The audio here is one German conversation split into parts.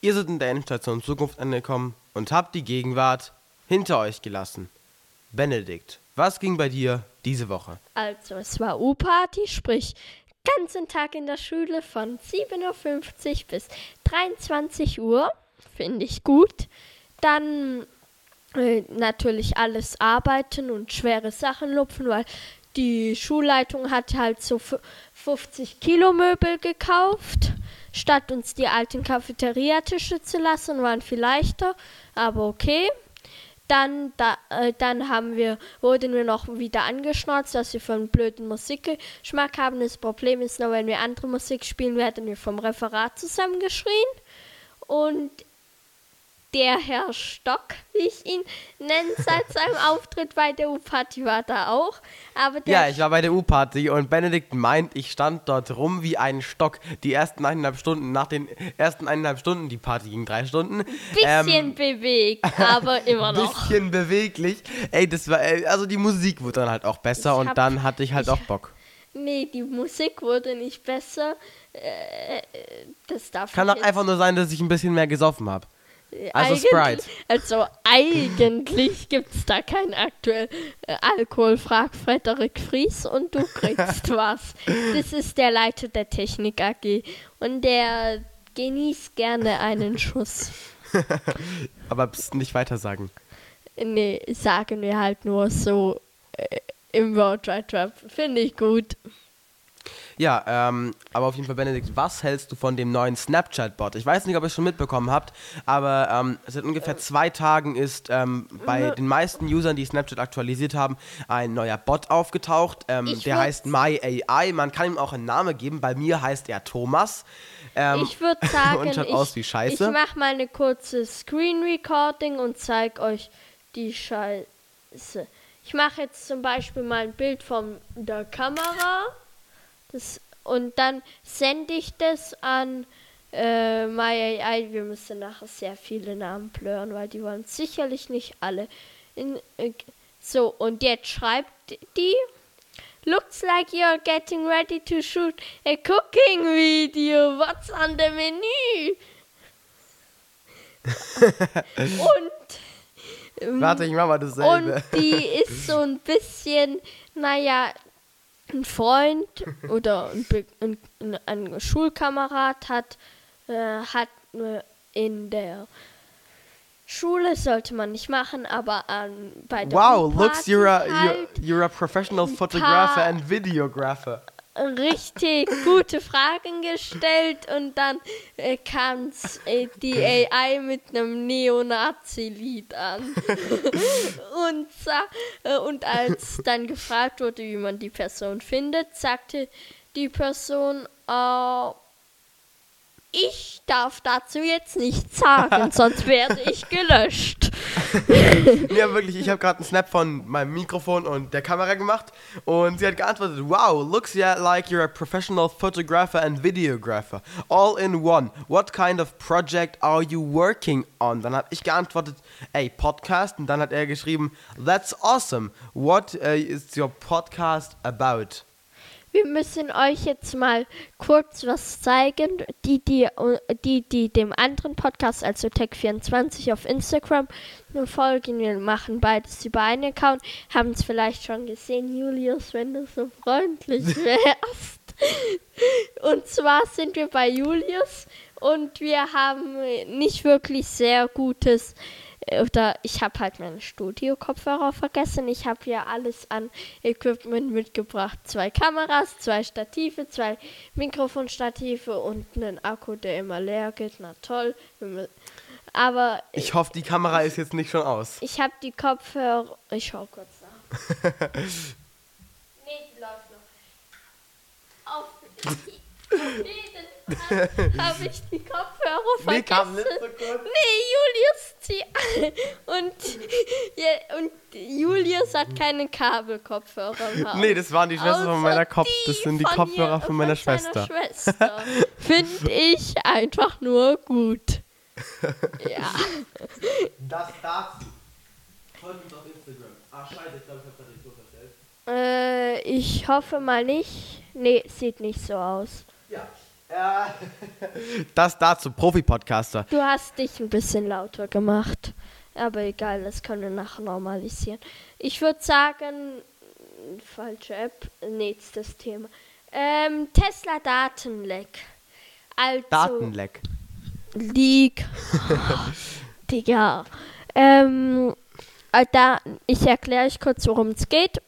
Ihr seid in der Endstation Zukunft angekommen und habt die Gegenwart hinter euch gelassen. Benedikt, was ging bei dir diese Woche? Also, es war U-Party, sprich ganzen Tag in der Schule von 7.50 Uhr bis 23 Uhr. Finde ich gut. Dann äh, natürlich alles arbeiten und schwere Sachen lupfen, weil die Schulleitung hat halt so 50 Kilo Möbel gekauft, statt uns die alten Cafeteriatische zu lassen, waren viel leichter, aber okay. Dann, da, äh, dann haben wir, wurden wir noch wieder angeschnauzt, dass wir von blöden Musikgeschmack haben. Das Problem ist nur, wenn wir andere Musik spielen, werden wir vom Referat zusammengeschrien. Und der Herr Stock, wie ich ihn nenne, seit seinem Auftritt bei der U-Party war da auch. Aber ja, ich war bei der U-Party und Benedikt meint, ich stand dort rum wie ein Stock. Die ersten eineinhalb Stunden, nach den ersten eineinhalb Stunden, die Party ging drei Stunden. Bisschen ähm, bewegt, aber immer noch. Bisschen beweglich. Ey, das war, also die Musik wurde dann halt auch besser ich und hab, dann hatte ich halt ich, auch Bock. Nee, die Musik wurde nicht besser. Äh, das darf Kann auch einfach nur sein, dass ich ein bisschen mehr gesoffen habe. Also Eigentlich, Sprite. Also eigentlich gibt es da kein aktuell äh, Alkohol, fragt Frederik Fries und du kriegst was. Das ist der Leiter der Technik AG und der genießt gerne einen Schuss. Aber pst, nicht weiter sagen. Nee, sagen wir halt nur so äh, im World Wide Web. Finde ich gut. Ja, ähm, aber auf jeden Fall, Benedikt, was hältst du von dem neuen Snapchat-Bot? Ich weiß nicht, ob ihr es schon mitbekommen habt, aber ähm, seit ungefähr zwei Tagen ist ähm, bei den meisten Usern, die Snapchat aktualisiert haben, ein neuer Bot aufgetaucht. Ähm, der heißt MyAI. Man kann ihm auch einen Namen geben. Bei mir heißt er Thomas. Ähm, ich würde sagen, ich, ich mache mal eine kurze Screen Recording und zeige euch die Scheiße. Ich mache jetzt zum Beispiel mal ein Bild von der Kamera. Das, und dann sende ich das an äh, MyAI. Wir müssen nachher sehr viele Namen blören, weil die wollen sicherlich nicht alle. In, äh, so, und jetzt schreibt die. Looks like you're getting ready to shoot a cooking video. What's on the menu? und. Warte, ich mach mal dasselbe. Und die ist so ein bisschen, naja, ein Freund oder ein, ein, ein Schulkamerad hat, äh, hat in der Schule sollte man nicht machen, aber ähm, bei der Wow, looks you're a, halt you're, you're a professional photographer and videographer richtig gute Fragen gestellt und dann äh, kam äh, die AI mit einem Neonazi-Lied an. und, äh, und als dann gefragt wurde, wie man die Person findet, sagte die Person, äh, ich darf dazu jetzt nichts sagen, sonst werde ich gelöscht. ja, wirklich, ich habe gerade einen Snap von meinem Mikrofon und der Kamera gemacht und sie hat geantwortet, wow, looks yeah like you're a professional photographer and videographer. All in one. What kind of project are you working on? Dann habe ich geantwortet, ey, Podcast. Und dann hat er geschrieben, that's awesome. What uh, is your podcast about? Wir müssen euch jetzt mal kurz was zeigen. Die, die, die, die dem anderen Podcast, also Tech24 auf Instagram, nur folgen. Wir machen beides über einen Account. Haben es vielleicht schon gesehen, Julius, wenn du so freundlich wärst. und zwar sind wir bei Julius und wir haben nicht wirklich sehr gutes oder ich habe halt meine Studio-Kopfhörer vergessen. Ich habe hier alles an Equipment mitgebracht. Zwei Kameras, zwei Stative, zwei Mikrofonstative und einen Akku, der immer leer geht. Na toll. Aber. Ich hoffe, die Kamera ist jetzt nicht schon aus. Ich habe die Kopfhörer. Ich schau kurz nach. nee, die läuft noch. Auf, auf jeden habe ich die Kopfhörer vergessen. Nee, kam nicht so kurz. Nee, Julius zieh und, ja, und Julius hat keine Kabelkopfhörer. Nee, das waren die Schwester von meiner Kopf. Das sind die von Kopfhörer ihr, von meiner von Schwester. Schwester. Finde ich einfach nur gut. ja. Das dazu. Folgt uns auf Instagram. Ah, scheiße, ich glaube, ich habe das nicht so verstellt. Äh, ich hoffe mal nicht. Nee, sieht nicht so aus. Ja. Ja. Das dazu, Profi-Podcaster. Du hast dich ein bisschen lauter gemacht. Aber egal, das können wir nachher normalisieren. Ich würde sagen, falsche App, nächstes Thema. Ähm, Tesla Datenleck. Also, Datenleck. Leak. Digga. Ähm, äh, da, ich erkläre euch kurz, worum es geht.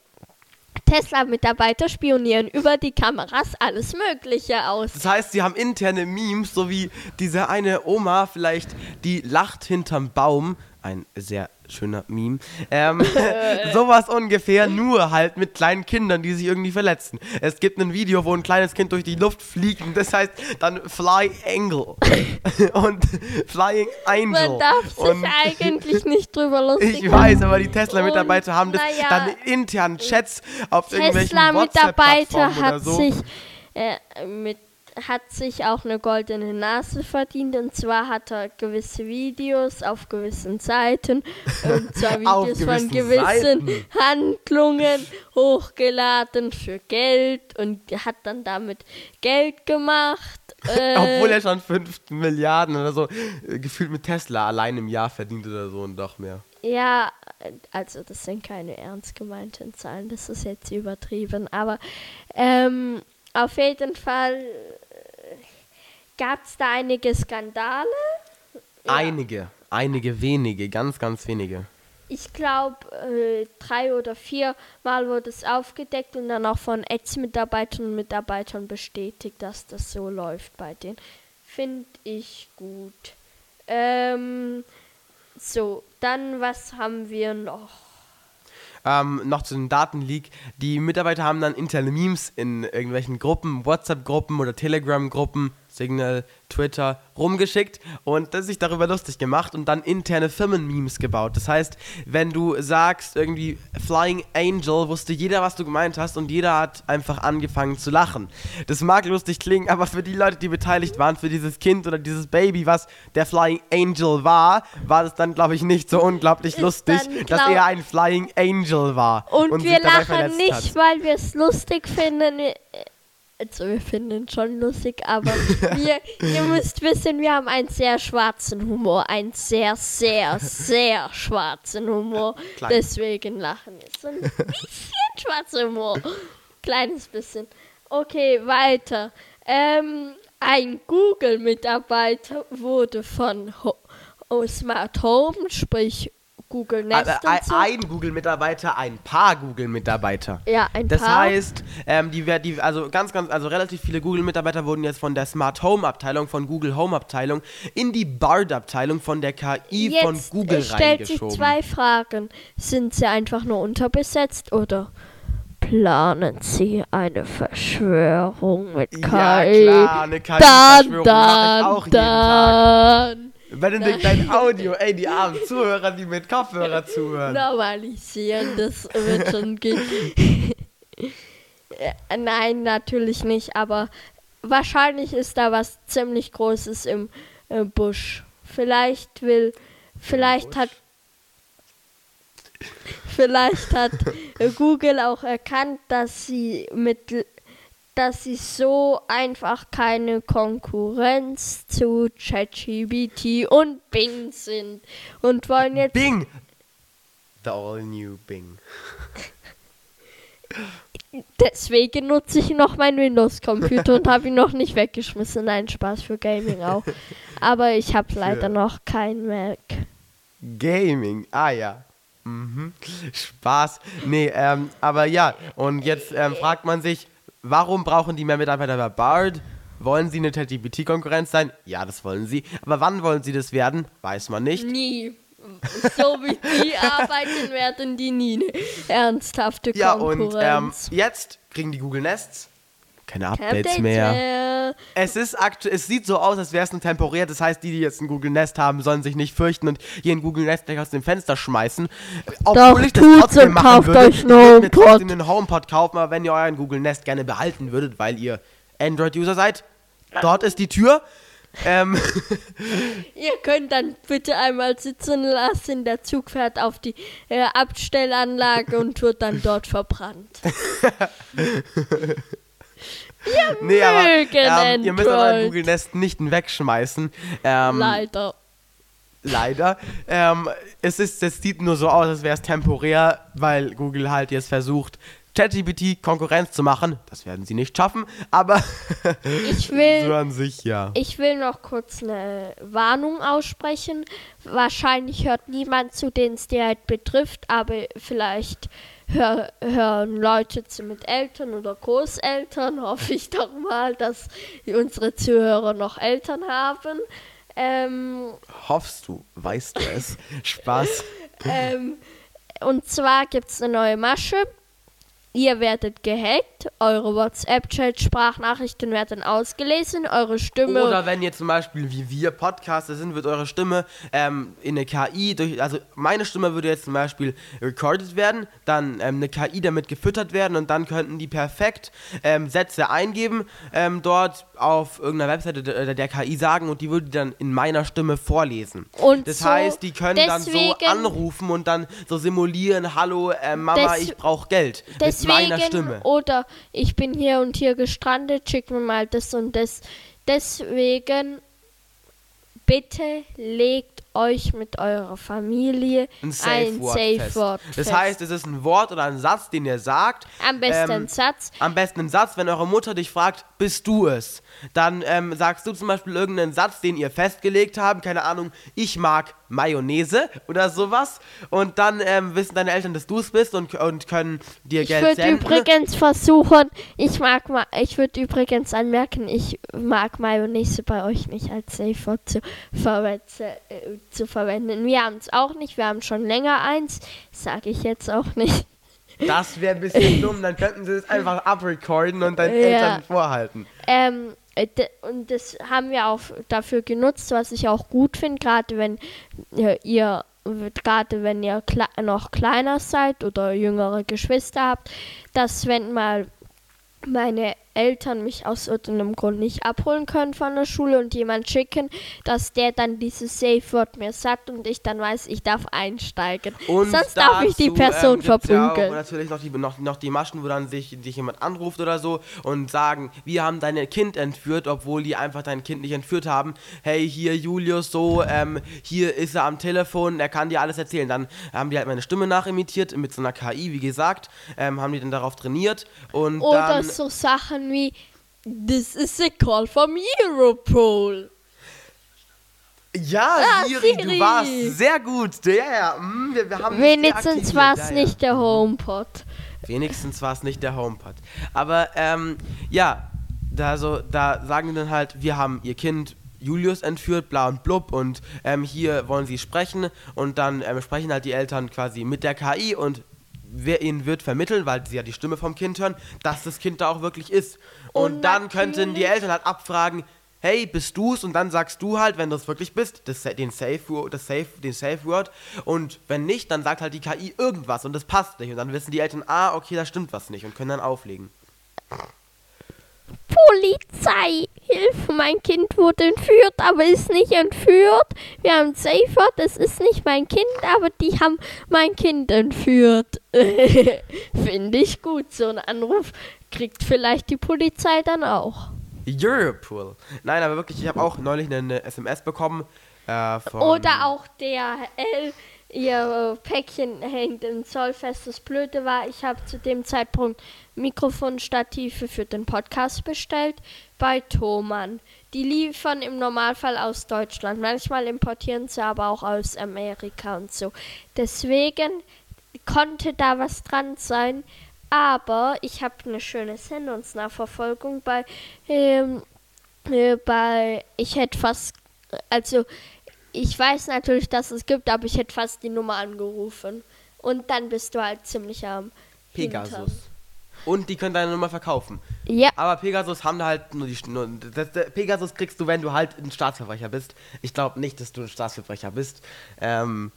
Tesla-Mitarbeiter spionieren über die Kameras alles Mögliche aus. Das heißt, sie haben interne Memes, so wie diese eine Oma vielleicht, die lacht hinterm Baum. Ein sehr schöner Meme. Ähm, sowas ungefähr, nur halt mit kleinen Kindern, die sich irgendwie verletzen. Es gibt ein Video, wo ein kleines Kind durch die Luft fliegt und das heißt dann Fly Angel und Flying Angel. Man darf sich und eigentlich nicht drüber lustig ich weiß, aber die Tesla-Mitarbeiter haben das naja, dann in internen Chats auf irgendwelchen Tesla-Mitarbeiter hat so. sich äh, mit hat sich auch eine goldene Nase verdient und zwar hat er gewisse Videos auf gewissen Seiten und zwar Videos von gewissen gewissen Seiten. Handlungen hochgeladen für Geld und hat dann damit Geld gemacht. Äh, Obwohl er schon 5 Milliarden oder so äh, gefühlt mit Tesla allein im Jahr verdient oder so und doch mehr. Ja, also das sind keine ernst gemeinten Zahlen, das ist jetzt übertrieben, aber ähm, auf jeden Fall gab es da einige Skandale. Ja. Einige, einige wenige, ganz, ganz wenige. Ich glaube, äh, drei oder vier Mal wurde es aufgedeckt und dann auch von Ex-Mitarbeitern und Mitarbeitern bestätigt, dass das so läuft bei denen. Finde ich gut. Ähm, so, dann was haben wir noch? Ähm, noch zu dem Datenleak. Die Mitarbeiter haben dann interne Memes in irgendwelchen Gruppen, WhatsApp-Gruppen oder Telegram-Gruppen, Signal, Twitter, rumgeschickt und sich darüber lustig gemacht und dann interne Firmen-Memes gebaut. Das heißt, wenn du sagst irgendwie Flying Angel, wusste jeder, was du gemeint hast und jeder hat einfach angefangen zu lachen. Das mag lustig klingen, aber für die Leute, die beteiligt waren, für dieses Kind oder dieses Baby, was der Flying Angel war, war das dann, glaube ich, nicht so unglaublich Ist lustig, dann, dass er ein Flying Angel war. Und, sich wir dabei lachen nicht, hat. weil wir es lustig finden. Also wir finden es schon lustig, aber wir, ihr müsst wissen, wir haben einen sehr schwarzen Humor. Einen sehr, sehr, sehr schwarzen Humor. Klein. Deswegen lachen wir. So ein bisschen schwarzer Humor. Kleines bisschen. Okay, weiter. Ähm, ein Google-Mitarbeiter wurde von Ho Smart Home, sprich Google Nest Also und ein, so. ein Google-Mitarbeiter, ein paar Google-Mitarbeiter. ja, ein Das paar. heißt, ähm, die, die, also ganz, ganz, also relativ viele Google-Mitarbeiter wurden jetzt von der Smart Home-Abteilung, von Google Home-Abteilung in die Bard-Abteilung von der KI von Jetzt Google äh, stellt sich zwei Fragen. Sind sie einfach nur unterbesetzt oder planen sie eine Verschwörung mit KI? Ja klar, eine dann, KI-Verschwörung mache ich dann, auch jeden Tag. Dann. Benedikt, dein Audio, ey, die armen Zuhörer, die mit Kopfhörer zuhören. Normalisieren, das wird schon gehen. Äh, Nein, natürlich nicht, aber wahrscheinlich ist da was ziemlich Großes im äh, Busch. Vielleicht will, vielleicht hat, vielleicht hat äh, Google auch erkannt, dass sie mit, dass sie so einfach keine Konkurrenz zu ChatGPT und Bing sind und wollen jetzt Bing! The all new Bing. Deswegen nutze ich noch meinen Windows-Computer und habe ihn noch nicht weggeschmissen. Nein, Spaß für Gaming auch. Aber ich habe leider noch kein Mac. Gaming, ah ja. Mhm. Spaß. Nee, ähm, aber ja, und jetzt ähm, fragt man sich, warum brauchen die mehr Mitarbeiter bei Bard? Wollen sie eine ChatGPT-Konkurrenz sein? Ja, das wollen sie. Aber wann wollen sie das werden? Weiß man nicht. Nie. So wie die arbeiten, werden die nie eine ernsthafte Ja, und ähm, Konkurrenz. jetzt kriegen die Google Nests keine Updates mehr. Es ist aktu es sieht so aus, als wäre es ein temporär. Das heißt, die, die jetzt ein Google Nest haben, sollen sich nicht fürchten und hier ein Google Nest gleich aus dem Fenster schmeißen. Doch, tut's und kauft euch einen ich würde mir HomePod. trotzdem einen HomePod kaufen, aber wenn ihr euren Google Nest gerne behalten würdet, weil ihr Android-User seid, dort ist die Tür. Ähm, Ihr könnt dann bitte einmal sitzen lassen. Der Zug fährt auf die äh, Abstellanlage und wird dann dort verbrannt. nee, aber ähm, ihr müsst Android. Google Nest nicht wegschmeißen. Ähm, Leider. leider. Ähm, es, ist, es sieht nur so aus, als wäre es temporär, weil Google halt jetzt versucht, ChatGPT Konkurrenz zu machen. Das werden sie nicht schaffen, aber Ich will, so an sich ja. ich will noch kurz eine Warnung aussprechen. Wahrscheinlich hört niemand zu, den es direkt betrifft, aber vielleicht hör, hören Leute zu mit Eltern oder Großeltern. Hoffe ich doch mal, dass unsere Zuhörer noch Eltern haben. Ähm, Hoffst du, weißt du es? Spaß. ähm, und zwar gibt es eine neue Masche. Ihr werdet gehackt, eure WhatsApp-Chat-Sprachnachrichten werden ausgelesen, eure Stimme. Oder wenn ihr zum Beispiel wie wir Podcaster sind, wird eure Stimme ähm, in eine KI durch, also meine Stimme würde jetzt zum Beispiel recorded werden, dann ähm, eine KI damit gefüttert werden und dann könnten die perfekt ähm, Sätze eingeben, ähm, dort auf irgendeiner Webseite der, der KI sagen und die würde dann in meiner Stimme vorlesen. Und das so heißt, die können dann so deswegen- anrufen und dann so simulieren, hallo äh, Mama, ich brauche Geld mit meiner Stimme. Oder ich bin hier und hier gestrandet, schick mir mal das und das. Deswegen bitte legt euch mit eurer Familie ein Safe Word fest. Word Das heißt, es ist ein Wort oder ein Satz, den ihr sagt. am besten ähm, ein Satz. Am besten ein Satz, wenn eure Mutter dich fragt, bist du es? Dann ähm, sagst du zum Beispiel irgendeinen Satz, den ihr festgelegt habt, keine Ahnung, ich mag Mayonnaise oder sowas. Und dann ähm, wissen deine Eltern, dass du es bist und, und können dir Ich Geld würde senden. übrigens versuchen, ich mag ma ich würde übrigens anmerken, ich mag Mayonnaise bei euch nicht als Safe Word zu, verwetze, äh, zu verwenden. Wir haben es auch nicht, wir haben schon länger eins, sage ich jetzt auch nicht. Das wäre ein bisschen dumm, dann könnten sie es einfach abrecorden und deinen Ja. Eltern vorhalten. Ähm, äh, und das haben wir auch dafür genutzt, was ich auch gut finde, gerade wenn ihr gerade wenn ihr kle noch kleiner seid oder jüngere Geschwister habt, dass wenn mal meine Eltern mich aus irgendeinem Grund nicht abholen können von der Schule und jemand schicken, dass der dann dieses Safe Word mir sagt und ich dann weiß, ich darf einsteigen. Und Sonst darf ich die dazu, Person ähm, gibt's ja verprügeln. natürlich noch die, noch, noch die Maschen, wo dann sich, sich jemand anruft oder so und sagen, wir haben dein Kind entführt, obwohl die einfach dein Kind nicht entführt haben. Hey, hier Julius, so, ähm, hier ist er am Telefon, er kann dir alles erzählen. Dann haben die halt meine Stimme nachimitiert mit so einer KI, wie gesagt, ähm, haben die dann darauf trainiert und Oder dann... so Sachen wie This is a call from Europol. Ja, Ah, Siri, Siri. du warst sehr gut. Ja, ja, mm, wir, wir haben Wenigstens war es ja. nicht der HomePod. Wenigstens war es nicht der HomePod. Aber ähm, ja, da, so, da sagen die dann halt, wir haben ihr Kind Julius entführt, bla und blub und ähm, hier wollen sie sprechen und dann ähm, sprechen halt die Eltern quasi mit der KI und wer ihnen wird vermitteln, weil sie ja die Stimme vom Kind hören, dass das Kind da auch wirklich ist. Und, Und dann könnten die Eltern halt abfragen, hey, bist du's? Und dann sagst du halt, wenn du es wirklich bist, das, den Safe, das Safe, den Safe Word. Und wenn nicht, dann sagt halt die KI irgendwas und das passt nicht. Und dann wissen die Eltern, ah, okay, da stimmt was nicht und können dann auflegen. Polizei, Hilfe, mein Kind wurde entführt, aber ist nicht entführt. Wir haben Safe Word, es ist nicht mein Kind, aber die haben mein Kind entführt. Finde ich gut, so ein Anruf kriegt vielleicht die Polizei dann auch. Europol. Nein, aber wirklich, ich habe auch neulich eine, SMS bekommen. Äh, Oder auch DHL, ihr Päckchen hängt im Zoll fest. Das Blöde war, ich habe zu dem Zeitpunkt Mikrofonstative für den Podcast bestellt bei Thomann. Die liefern im Normalfall aus Deutschland. Manchmal importieren sie aber auch aus Amerika und so. Deswegen konnte da was dran sein. Aber ich habe eine schöne Sendungsnachverfolgung bei, ähm, äh, bei, ich hätte fast, also ich weiß natürlich, dass es gibt, aber ich hätte fast die Nummer angerufen. Und dann bist du halt ziemlich am Pegasus. Hintern. Und die können deine Nummer verkaufen. Ja, Aber Pegasus haben da halt nur die. Nur, das, das, Pegasus kriegst du, wenn du halt ein Staatsverbrecher bist. Ich glaube nicht, dass du ein Staatsverbrecher bist. Ähm,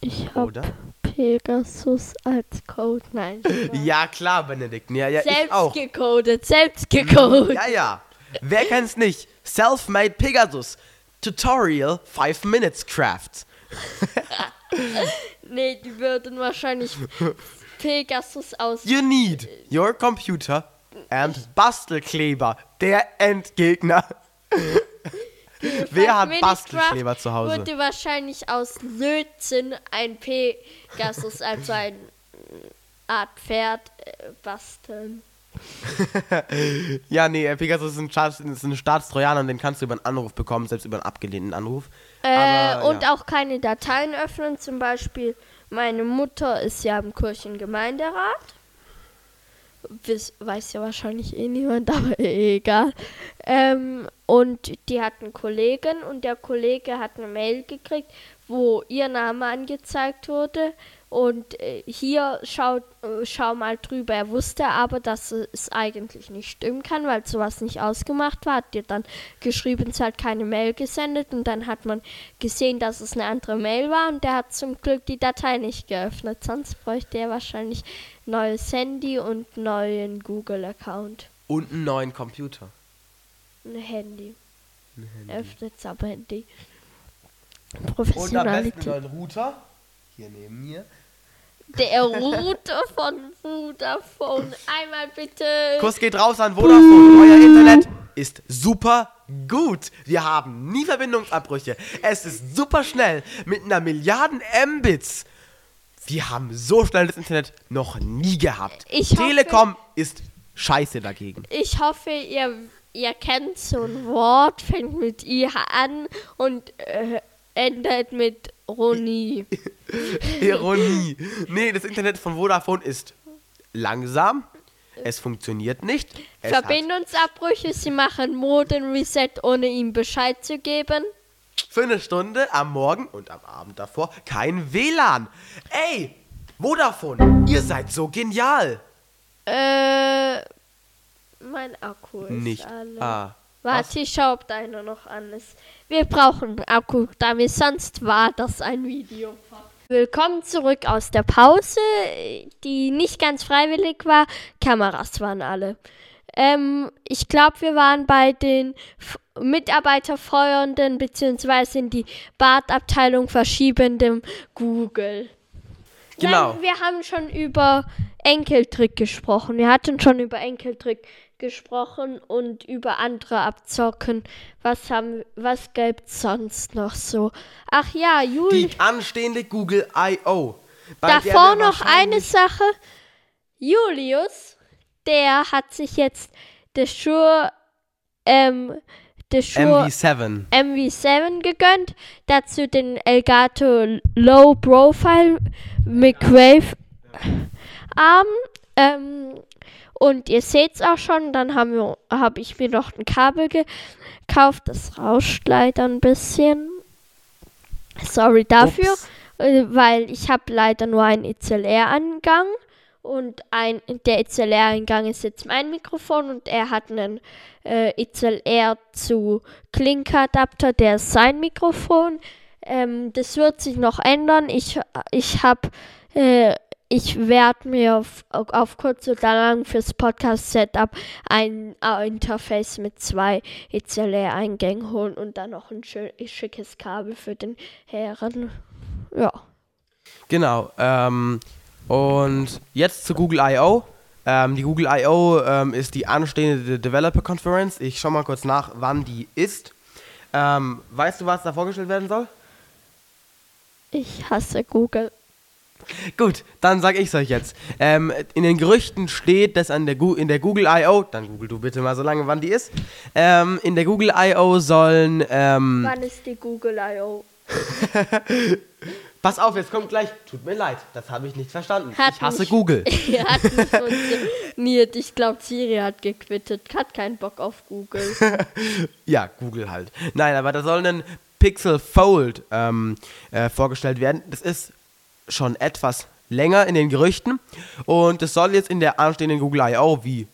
ich habe? Pegasus als Code. Nein. Ja, klar, Benedikt. Ja, ja, ich selbst auch. gecodet, selbst gecodet. Ja, ja. Wer kennt's nicht? Self-made Pegasus. Tutorial 5 Minutes Craft. Nee, die würden wahrscheinlich Pegasus aus. You need your computer And Bastelkleber, der Endgegner. Wer hat Bastelkleber zu Hause? Wurde wahrscheinlich aus Lötzinn ein Pegasus, also eine Art Pferd, äh, basteln. Ja, nee, äh, Pegasus ist ein, Staats, ist ein Staatstrojaner und den kannst du über einen Anruf bekommen, selbst über einen abgelehnten Anruf. Äh, Aber, und ja. auch keine Dateien öffnen. Zum Beispiel, meine Mutter ist ja im Kirchengemeinderat. Wiss, weiß ja wahrscheinlich eh niemand, aber eh egal. Ähm, und die hat einen Kollegen und der Kollege hat eine Mail gekriegt, wo ihr Name angezeigt wurde. Und äh, hier schaut, äh, schau mal drüber. Er wusste aber, dass es eigentlich nicht stimmen kann, weil sowas nicht ausgemacht war. Hat dir dann geschrieben, es hat keine Mail gesendet und dann hat man gesehen, dass es eine andere Mail war und der hat zum Glück die Datei nicht geöffnet. Sonst bräuchte er wahrscheinlich neues Handy und neuen Google-Account. Und einen neuen Computer. Ein Handy. Ein Handy. Öffnet's aber Handy. Und am besten Professionalität. einen Router. Hier neben mir. Der Router von Vodafone. Einmal bitte. Kuss geht raus an Vodafone. Euer Internet ist super gut. Wir haben nie Verbindungsabbrüche. Es ist super schnell mit einer Milliarden Mbits. Wir haben so schnelles Internet noch nie gehabt. Ich hoffe- Telekom ist scheiße dagegen. Ich hoffe, ihr, ihr kennt so ein Wort, fängt mit I an und äh, endet mit Roni. Ironie. Nee, das Internet von Vodafone ist langsam. Es funktioniert nicht. Es Verbindungsabbrüche, sie machen Modem-Reset, ohne ihm Bescheid zu geben. für eine Stunde am Morgen und am Abend davor kein WLAN. Ey, Vodafone, ihr seid so genial. Äh, mein Akku ist Nicht. alle. Ah. Warte, ich schau, ob deiner noch an ist. Wir brauchen Akku, da wir sonst war das ein Video. Willkommen zurück aus der Pause, die nicht ganz freiwillig war. Kameras waren alle. Ähm, ich glaube, wir waren bei den F Mitarbeiterfeuernden beziehungsweise in die Badabteilung verschiebendem Google. Genau. Nein, wir haben schon über Enkeltrick gesprochen. Wir hatten schon über Enkeltrick gesprochen und über andere Abzocken. Was haben, was gibt's sonst noch so? Ach ja, Juli. Die anstehende Google I.O. Davor noch eine Sache. Julius, der hat sich jetzt der Shure, ähm, Shure MV7. MV7 gegönnt. Dazu den Elgato Low Profile Microwave Arm. Ähm, und ihr seht es auch schon, dann habe ich mir noch ein Kabel gekauft. Das rauscht leider ein bisschen. Sorry dafür, Ups. äh, weil ich habe leider nur einen XLR-Angang. Und ein, der XLR-Eingang ist jetzt mein Mikrofon und er hat einen äh, XLR zu Klinkeadapter, der ist sein Mikrofon. Ähm, das wird sich noch ändern. Ich, ich habe, äh, ich werde mir auf, auf kurz oder lang fürs Podcast-Setup ein äh, Interface mit zwei XLR-Eingängen holen und dann noch ein schickes Kabel für den Herren. Ja. Genau. Ähm, und jetzt zu Google I.O. Ähm, die Google I.O. Ähm, ist die anstehende Developer Conference. Ich schau mal kurz nach, wann die ist. Ähm, weißt du, was da vorgestellt werden soll? Ich hasse Google. Gut, dann sag ich's euch jetzt. Ähm, in den Gerüchten steht, dass an der Gu in der Google I.O., dann google du bitte mal so lange, wann die ist. Ähm, in der Google I.O. sollen, ähm, Wann ist die Google I.O.? pass auf, jetzt kommt gleich, tut mir leid, das habe ich nicht verstanden. Hat ich hasse mich- Google. Hat nicht funktioniert. Ich glaube, Siri hat gequittet. Hat keinen Bock auf Google. Ja, Google halt. Nein, aber da soll ein Pixel Fold ähm, äh, vorgestellt werden. Das ist schon etwas länger in den Gerüchten und es soll jetzt in der anstehenden Google I.O., wie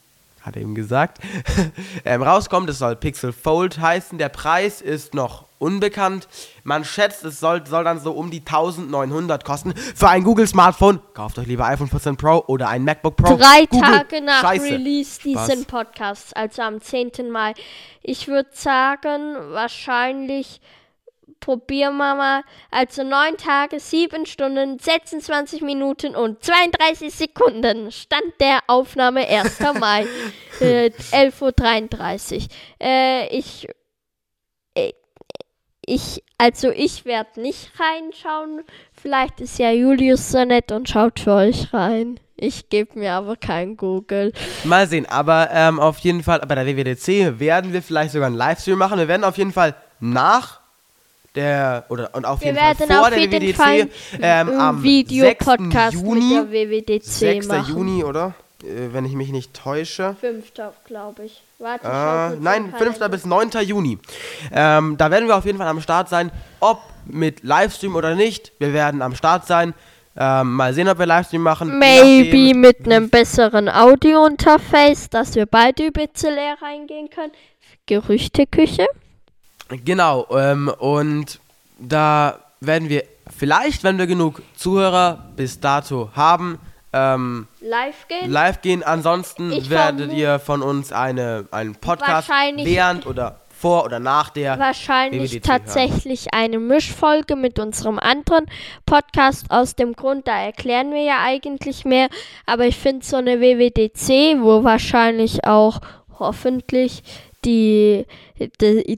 hat er eben gesagt, ähm, rauskommen. Das soll Pixel Fold heißen. Der Preis ist noch unbekannt. Man schätzt, es soll, soll dann so um die 1900 kosten. Für ein Google Smartphone, kauft euch lieber iPhone 14 Pro oder ein MacBook Pro. Drei Google, Tage nach Scheiße. Release Was? diesen Podcasts, also am 10. Mai. Ich würde sagen, wahrscheinlich probieren wir mal. Also 9 Tage, 7 Stunden, 26 Minuten und 32 Sekunden. Stand der Aufnahme 1. Mai. äh, 11.33 Uhr. Äh, ich, äh, ich, also ich werde nicht reinschauen. Vielleicht ist ja Julius so nett und schaut für euch rein. Ich gebe mir aber kein Google. Mal sehen, aber ähm, auf jeden Fall bei der WWDC werden wir vielleicht sogar einen Livestream machen. Wir werden auf jeden Fall nach der oder und auf Wir jeden Fall werden vor auf der jeden WWDC Fall ähm, am 6. Videopodcast mit Juni, der WWDC 6. machen. Juni, oder? Äh, wenn ich mich nicht täusche. Fünfter, glaube ich. Warte, Äh, nein, im 5. Kalender. bis 9. Juni. Ähm, da werden wir auf jeden Fall am Start sein, ob mit Livestream oder nicht. Wir werden am Start sein. Ähm, mal sehen, ob wir Livestream machen. Maybe mit einem besseren Audio-Interface, dass wir beide über XLR reingehen können. Gerüchteküche. Genau, ähm, und da werden wir vielleicht, wenn wir genug Zuhörer bis dato haben, ähm, Live gehen. live gehen. Ansonsten Ich werdet ihr von uns eine, einen Podcast während oder vor oder nach der Wahrscheinlich hören. tatsächlich eine Mischfolge mit unserem anderen Podcast. Aus dem Grund, da erklären wir ja eigentlich mehr. Aber ich finde so eine WWDC, wo wahrscheinlich auch hoffentlich die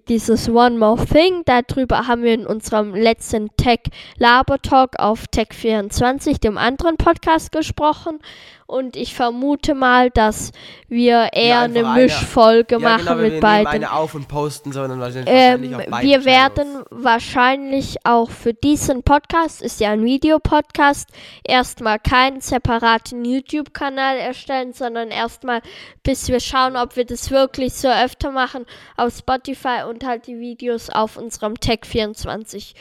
dieses One More Thing, darüber haben wir in unserem letzten Tech Laber Talk auf Tech24, dem anderen Podcast, gesprochen. Und ich vermute mal, dass wir eher einfach eine eine- Mischfolge Ja, machen genau, wir mit nehmen beiden. eine auf und posten, sondern wahrscheinlich Ähm, auf beiden wir Channels. werden wahrscheinlich auch für diesen Podcast, ist ja ein Videopodcast, erstmal keinen separaten YouTube-Kanal erstellen, sondern erstmal, bis wir schauen, ob wir das wirklich so öfter machen, auf Spotify und halt die Videos auf unserem Tech24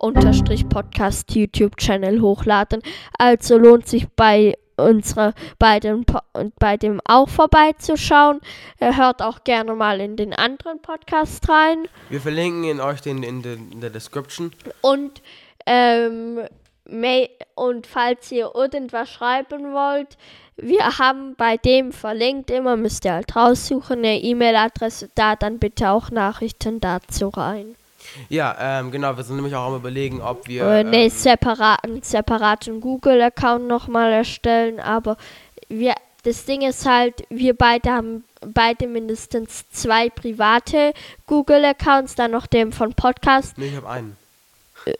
unterstrich Podcast YouTube-Channel hochladen. Also lohnt sich bei unserer bei dem, und bei dem auch vorbeizuschauen. Äh, Hört auch gerne mal in den anderen Podcast rein. Wir verlinken ihn euch den in, in der Description. Und, ähm, und falls ihr irgendwas schreiben wollt, wir haben bei dem verlinkt immer, müsst ihr halt raussuchen, eine E-Mail-Adresse, da dann bitte auch Nachrichten dazu rein. Ja, ähm, genau, wir sind nämlich auch am überlegen, ob wir. äh, nee, ähm, separaten, separaten Google-Account nochmal erstellen, aber wir, das Ding ist halt, wir beide haben beide mindestens zwei private Google-Accounts, dann noch dem von Podcast nee, ich habe einen.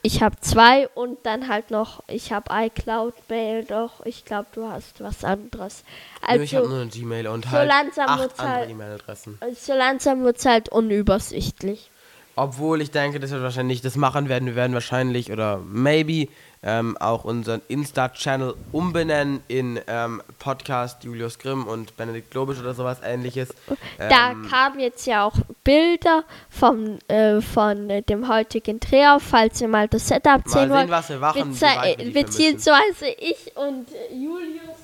Ich habe zwei und dann halt noch, ich habe iCloud Mail doch. Ich glaube, du hast was anderes. nee, ich habe Also, nur eine Gmail und so halt langsam acht andere halt- E-Mail-Adressen. so langsam wird es halt unübersichtlich. Obwohl ich denke, dass wir wahrscheinlich das machen werden. Wir werden wahrscheinlich oder maybe ähm, auch unseren Insta-Channel umbenennen in ähm, Podcast Julius Grimm und Benedikt Globisch oder sowas ähnliches. Da Ähm, kamen jetzt ja auch Bilder vom, äh, von dem heutigen Dreh auf, falls ihr mal das Setup mal sehen sehen, wollt. was wir machen. Bezie wie weit wir die vermischen. beziehungsweise ich und Julius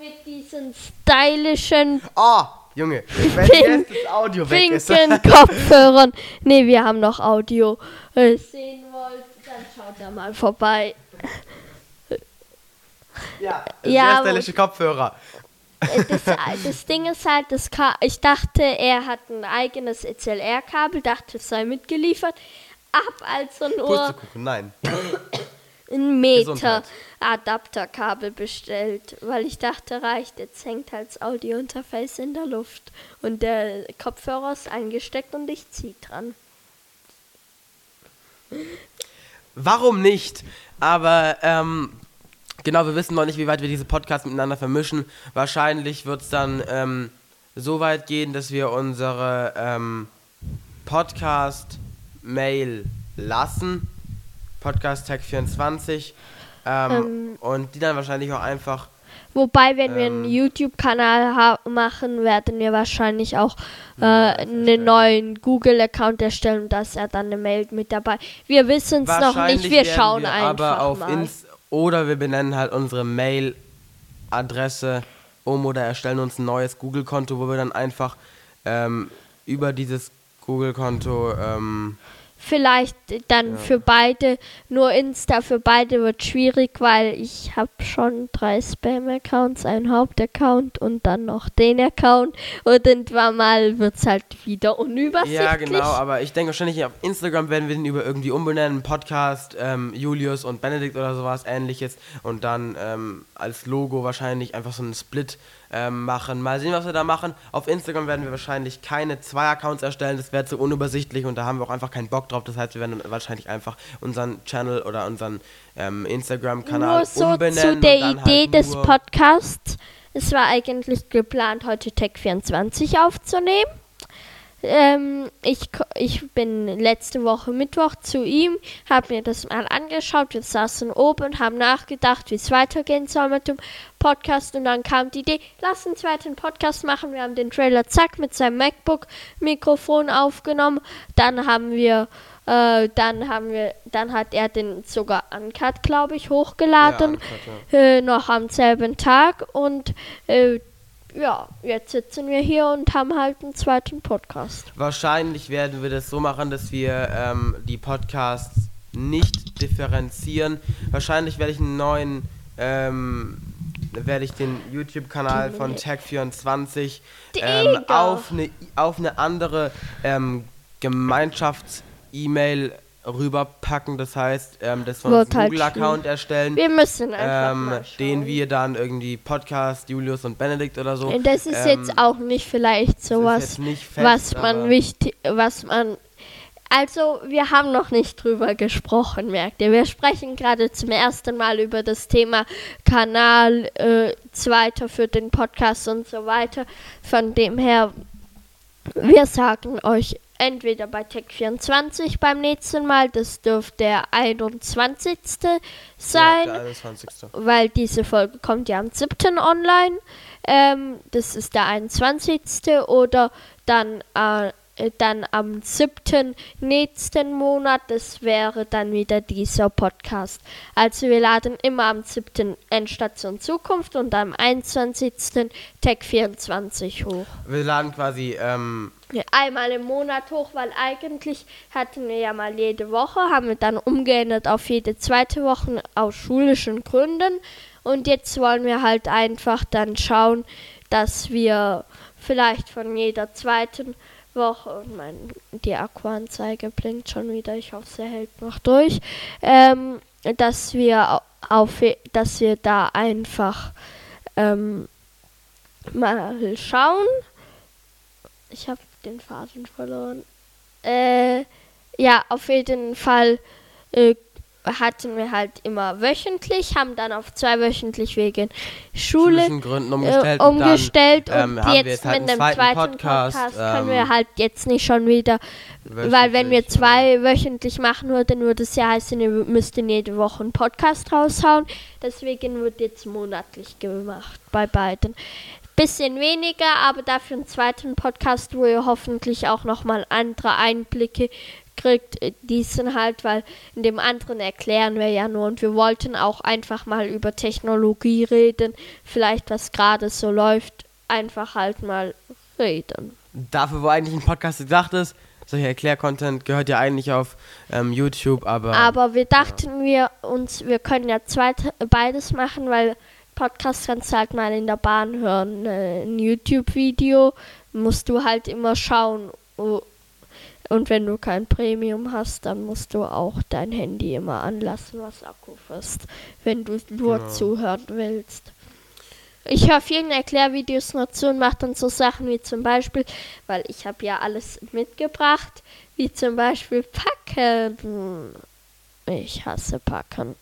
mit diesen stylischen Oh, Junge, wenn Pink- jetzt das Audio weg ist. Kopfhörern. Ne, wir haben noch Audio. Äh, sehen wollt, dann schaut da mal vorbei. ja, Ja, stylische Kopfhörer. Äh, Das, das Ding ist halt, das Ka ich dachte, er hat ein eigenes XLR-Kabel, dachte, es sei mitgeliefert. Ab also nur Pustekuchen, nein. ein Meter Gesundheit. Adapterkabel bestellt, weil ich dachte, reicht, jetzt hängt halt das Audio-Interface in der Luft und der Kopfhörer ist eingesteckt und ich zieh dran. Warum nicht? Aber ähm, genau, wir wissen noch nicht, wie weit wir diese Podcasts miteinander vermischen. Wahrscheinlich wird es dann ähm, so weit gehen, dass wir unsere ähm, Podcast-Mail lassen. Podcast Tag 24. Ähm, Ähm. und die dann wahrscheinlich auch einfach. Wobei, wenn wir einen Ähm. YouTube-Kanal machen, werden wir wahrscheinlich auch äh, einen neuen Google-Account erstellen und da ist ja dann eine Mail mit dabei. Wir wissen es noch nicht, wir schauen wir einfach aber auf mal. Ins oder wir benennen halt unsere Mail-Adresse um oder erstellen uns ein neues Google-Konto, wo wir dann einfach ähm, über dieses Google-Konto ähm, Vielleicht dann für beide, nur Insta für beide wird schwierig, weil ich habe schon drei Spam-Accounts, einen Hauptaccount und dann noch den Account. Und irgendwann mal wird es halt wieder unübersichtlich. Ja, genau, aber ich denke wahrscheinlich auf Instagram werden wir den über irgendwie umbenennen, Podcast, ähm, Julius und Benedikt oder sowas ähnliches und dann ähm, als Logo wahrscheinlich einfach so einen Split ähm, machen. Mal sehen, was wir da machen. Auf Instagram werden wir wahrscheinlich keine zwei Accounts erstellen, das wäre zu unübersichtlich und da haben wir auch einfach keinen Bock drauf. Das heißt, wir werden wahrscheinlich einfach unseren Channel oder unseren ähm, Instagram-Kanal Nur so umbenennen. zu der Idee halt des Podcasts. Es war eigentlich geplant, heute Tech24 aufzunehmen. Ähm, ich, ich bin letzte Woche Mittwoch zu ihm, habe mir das mal angeschaut. Wir saßen oben und haben nachgedacht, wie es weitergehen soll mit dem Podcast. Und dann kam die Idee, lass uns weiter einen Podcast machen. Wir haben den Trailer zack mit seinem MacBook-Mikrofon aufgenommen. Dann haben wir, äh, dann haben wir, dann hat er den sogar uncut, glaube ich, hochgeladen Ja, Uncut, ja. äh, noch am selben Tag und äh, ja, jetzt sitzen wir hier und haben halt einen zweiten Podcast. Wahrscheinlich werden wir das so machen, dass wir ähm, die Podcasts nicht differenzieren. Wahrscheinlich werde ich einen neuen, ähm, werde ich den YouTube-Kanal von Tech24 ähm, auf, eine, auf eine andere ähm, Gemeinschafts-E-Mail rüberpacken. Das heißt, ähm, dass wir uns einen halt Google-Account erstellen, Wir müssen einfach ähm, mal den wir dann irgendwie Podcast Julius und Benedikt oder so. Das ist ähm, jetzt auch nicht vielleicht sowas, nicht fest, was man wichtig, was man also, wir haben noch nicht drüber gesprochen, merkt ihr. Wir sprechen gerade zum ersten Mal über das Thema Kanal, äh, zweiter für den Podcast und so weiter. Von dem her, wir sagen euch entweder bei Tech24 beim nächsten Mal, das dürfte der 21. sein Ja, der 21. weil diese Folge kommt ja am 7. online. Ähm, das ist der 21. Oder dann, äh, dann am 7. nächsten Monat. Das wäre dann wieder dieser Podcast. Also wir laden immer am 7. Endstation Zukunft und am 21. Tech24 hoch. Wir laden quasi, ähm, Einmal im Monat hoch, weil eigentlich hatten wir ja mal jede Woche, haben wir dann umgeändert auf jede zweite Woche aus schulischen Gründen. Und jetzt wollen wir halt einfach dann schauen, dass wir vielleicht von jeder zweiten Woche, und mein, die Akkuanzeige blinkt schon wieder, ich hoffe, sie hält noch durch, ähm, dass wir au- auf, dass wir da einfach ähm, mal schauen. Ich habe den Faden verloren. Äh, ja, auf jeden Fall äh, hatten wir halt immer wöchentlich, haben dann auf zwei wöchentlich wegen Schule Gründen äh, umgestellt. umgestellt und dann, und ähm, jetzt, halt mit einem zweiten zweiten Podcast, Podcast, können ähm, wir halt jetzt nicht schon wieder, weil wenn wir zwei wöchentlich machen würden, würde es ja heißen, ihr müssten jede Woche einen Podcast raushauen. Deswegen wird jetzt monatlich gemacht bei beiden. Bisschen weniger, aber dafür einen zweiten Podcast, wo ihr hoffentlich auch nochmal andere Einblicke kriegt. Äh, Diesen halt, weil in dem anderen erklären wir ja nur und wir wollten auch einfach mal über Technologie reden. Vielleicht was gerade so läuft, einfach halt mal reden. Dafür, wo eigentlich ein Podcast gedacht ist, solcher Erklärcontent gehört ja eigentlich auf ähm, YouTube, aber, Aber wir dachten wir uns, wir können ja zweit, beides machen, weil Podcast kannst du halt mal in der Bahn hören. Äh, Ein YouTube-Video musst du halt immer schauen. Oh, Und wenn du kein Premium hast, dann musst du auch dein Handy immer anlassen, was Akku frisst, wenn du nur Genau. zuhören willst. Ich höre vielen Erklärvideos nur zu und mache dann so Sachen wie zum Beispiel, weil ich habe ja alles mitgebracht, wie zum Beispiel Packen. Ich hasse Packen.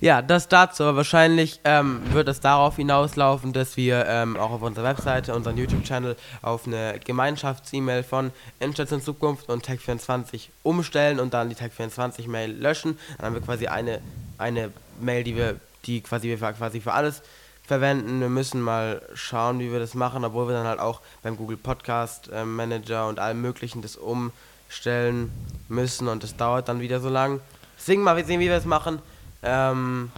Ja, das dazu. Aber wahrscheinlich ähm, wird es darauf hinauslaufen, dass wir ähm, auch auf unserer Webseite, unseren YouTube-Channel auf eine Gemeinschafts-E-Mail von Endstation Zukunft und Tech24 umstellen und dann die Tech24-Mail löschen. Dann haben wir quasi eine, eine Mail, die wir, die quasi wir für- quasi für alles verwenden. Wir müssen mal schauen, wie wir das machen, obwohl wir dann halt auch beim Google Podcast äh, Manager und allem möglichen das umstellen müssen und das dauert dann wieder so lang. Deswegen mal sehen, wie wir das machen. Ähm,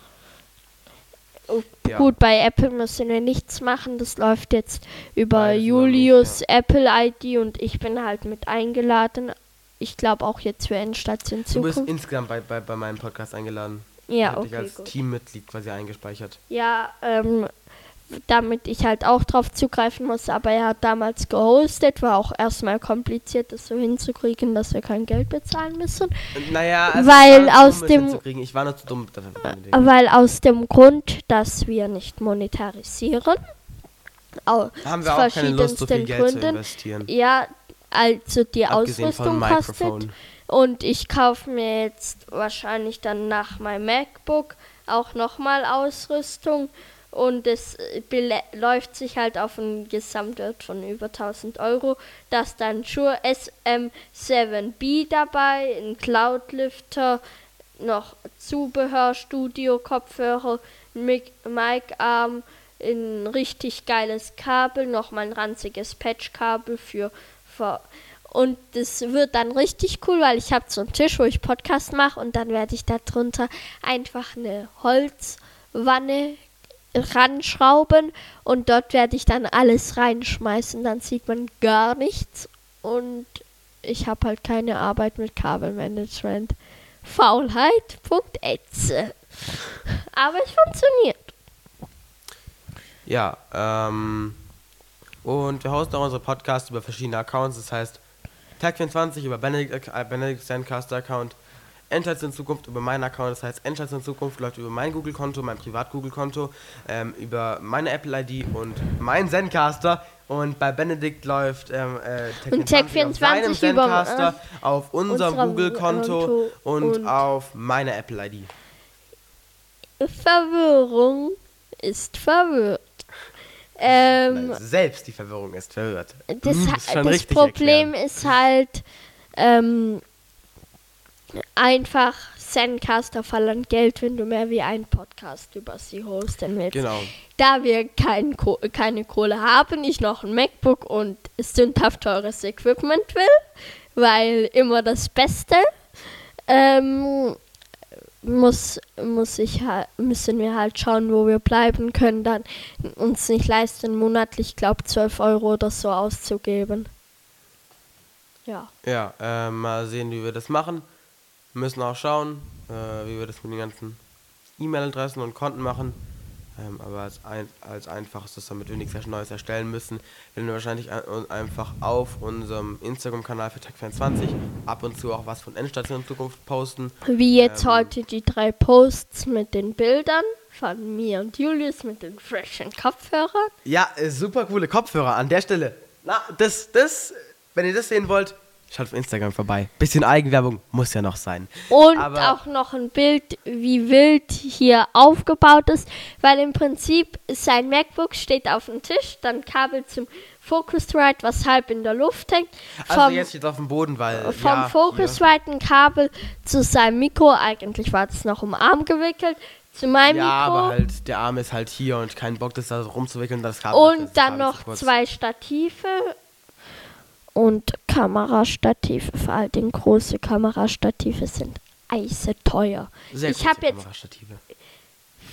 Oh, Ja. Gut, bei Apple müssen wir nichts machen. Das läuft jetzt über Beides über mich, Julius Apple ID und ich bin halt mit eingeladen. Ich glaube auch jetzt für Endstation du bist Zukunft. insgesamt bei, bei, bei meinem Podcast eingeladen. ich Ja, okay, als gut. Teammitglied quasi eingespeichert. Ja, ähm, damit ich halt auch drauf zugreifen muss. Aber er hat damals gehostet, war auch erstmal kompliziert, das so hinzukriegen, dass wir kein Geld bezahlen müssen. Naja, also Weil aus zu dumm, dem-. Ich war nur zu dumm dafür. Weil aus dem Grund, dass wir nicht monetarisieren, aus haben wir auch keine Lust, so viel verschiedensten Geld zu Gründen, investieren. ja, also die Abgesehen Ausrüstung kostet. Und ich kaufe mir jetzt wahrscheinlich dann nach meinem MacBook auch nochmal Ausrüstung. Und es äh, läuft sich halt auf einen Gesamtwert von über 1000 Euro. Da ist dann Shure SM7B dabei, ein Cloudlifter, noch Zubehör, Studio, Kopfhörer, Mic- Mic-Arm, ein richtig geiles Kabel, nochmal ein ranziges Patchkabel für, für und das wird dann richtig cool, weil ich habe so einen Tisch, wo ich Podcast mache und dann werde ich da drunter einfach eine Holzwanne ranschrauben und dort werde ich dann alles reinschmeißen. Dann sieht man gar nichts und ich habe halt keine Arbeit mit Kabelmanagement. Faulheit.etze. Aber es funktioniert. Ja, ähm. Und wir hosten auch unsere Podcasts über verschiedene Accounts. Das heißt, Tag24 über Benedict, äh, Benedict Sandcaster Account. Endschatz in Zukunft über meinen Account. Das heißt, Endschatz in Zukunft läuft über mein Google-Konto, mein Privat-Google-Konto, ähm, über meine Apple-ID und mein Zencaster. Und bei Benedikt läuft ähm, äh, Und Tag24 auf seinem Tag24 über, Zencaster, auf unserem Google-Konto Konto und, und- auf meine Apple-ID. Verwirrung ist verwirrt. Ähm, selbst die Verwirrung ist verwirrt. das, Hm, das richtig Problem erklären. ist halt ähm, einfach, Zencaster verlangt Geld, wenn du mehr wie einen Podcast über sie hosten willst. Genau. Da wir kein Ko keine Kohle haben, ich noch ein MacBook und sündhaft teures Equipment will, weil immer das Beste, ähm, muss, muss ich müssen wir halt schauen, wo wir bleiben können, dann uns nicht leisten, monatlich, glaube 12 Euro oder so auszugeben. Ja. Ja, äh, mal sehen, wie wir das machen. Wir müssen auch schauen, äh, wie wir das mit den ganzen E-Mail-Adressen und Konten machen. Ähm, aber als, ein, als einfachstes, damit wir nichts Neues erstellen müssen, werden wir wahrscheinlich ein, einfach auf unserem Instagram-Kanal für Tag24 ab und zu auch was von Endstation in Zukunft posten. Wie jetzt Ähm. heute die drei Posts mit den Bildern von mir und Julius mit den freshen Kopfhörern. Ja, äh, super coole Kopfhörer an der Stelle. Na, das, das, wenn ihr das sehen wollt, schaut auf Instagram vorbei. Bisschen Eigenwerbung muss ja noch sein. Und Aber- auch noch ein Bild, wie wild hier aufgebaut ist, weil im Prinzip sein MacBook steht auf dem Tisch, dann Kabel zum Focusrite, was halb in der Luft hängt. Also Vom, jetzt steht auf dem Boden, weil. vom ja, Focusrite ein Kabel zu seinem Mikro, eigentlich war das noch um den Arm gewickelt, zu meinem Ja, Mikro. aber halt der Arm ist halt hier und kein Bock, das da rumzuwickeln. Das Kabel das Und dann Kabel noch zwei Stative und Kamerastative. Vor allen Dingen große Kamerastative sind eise teuer. Sehr ich habe jetzt Kamerastative.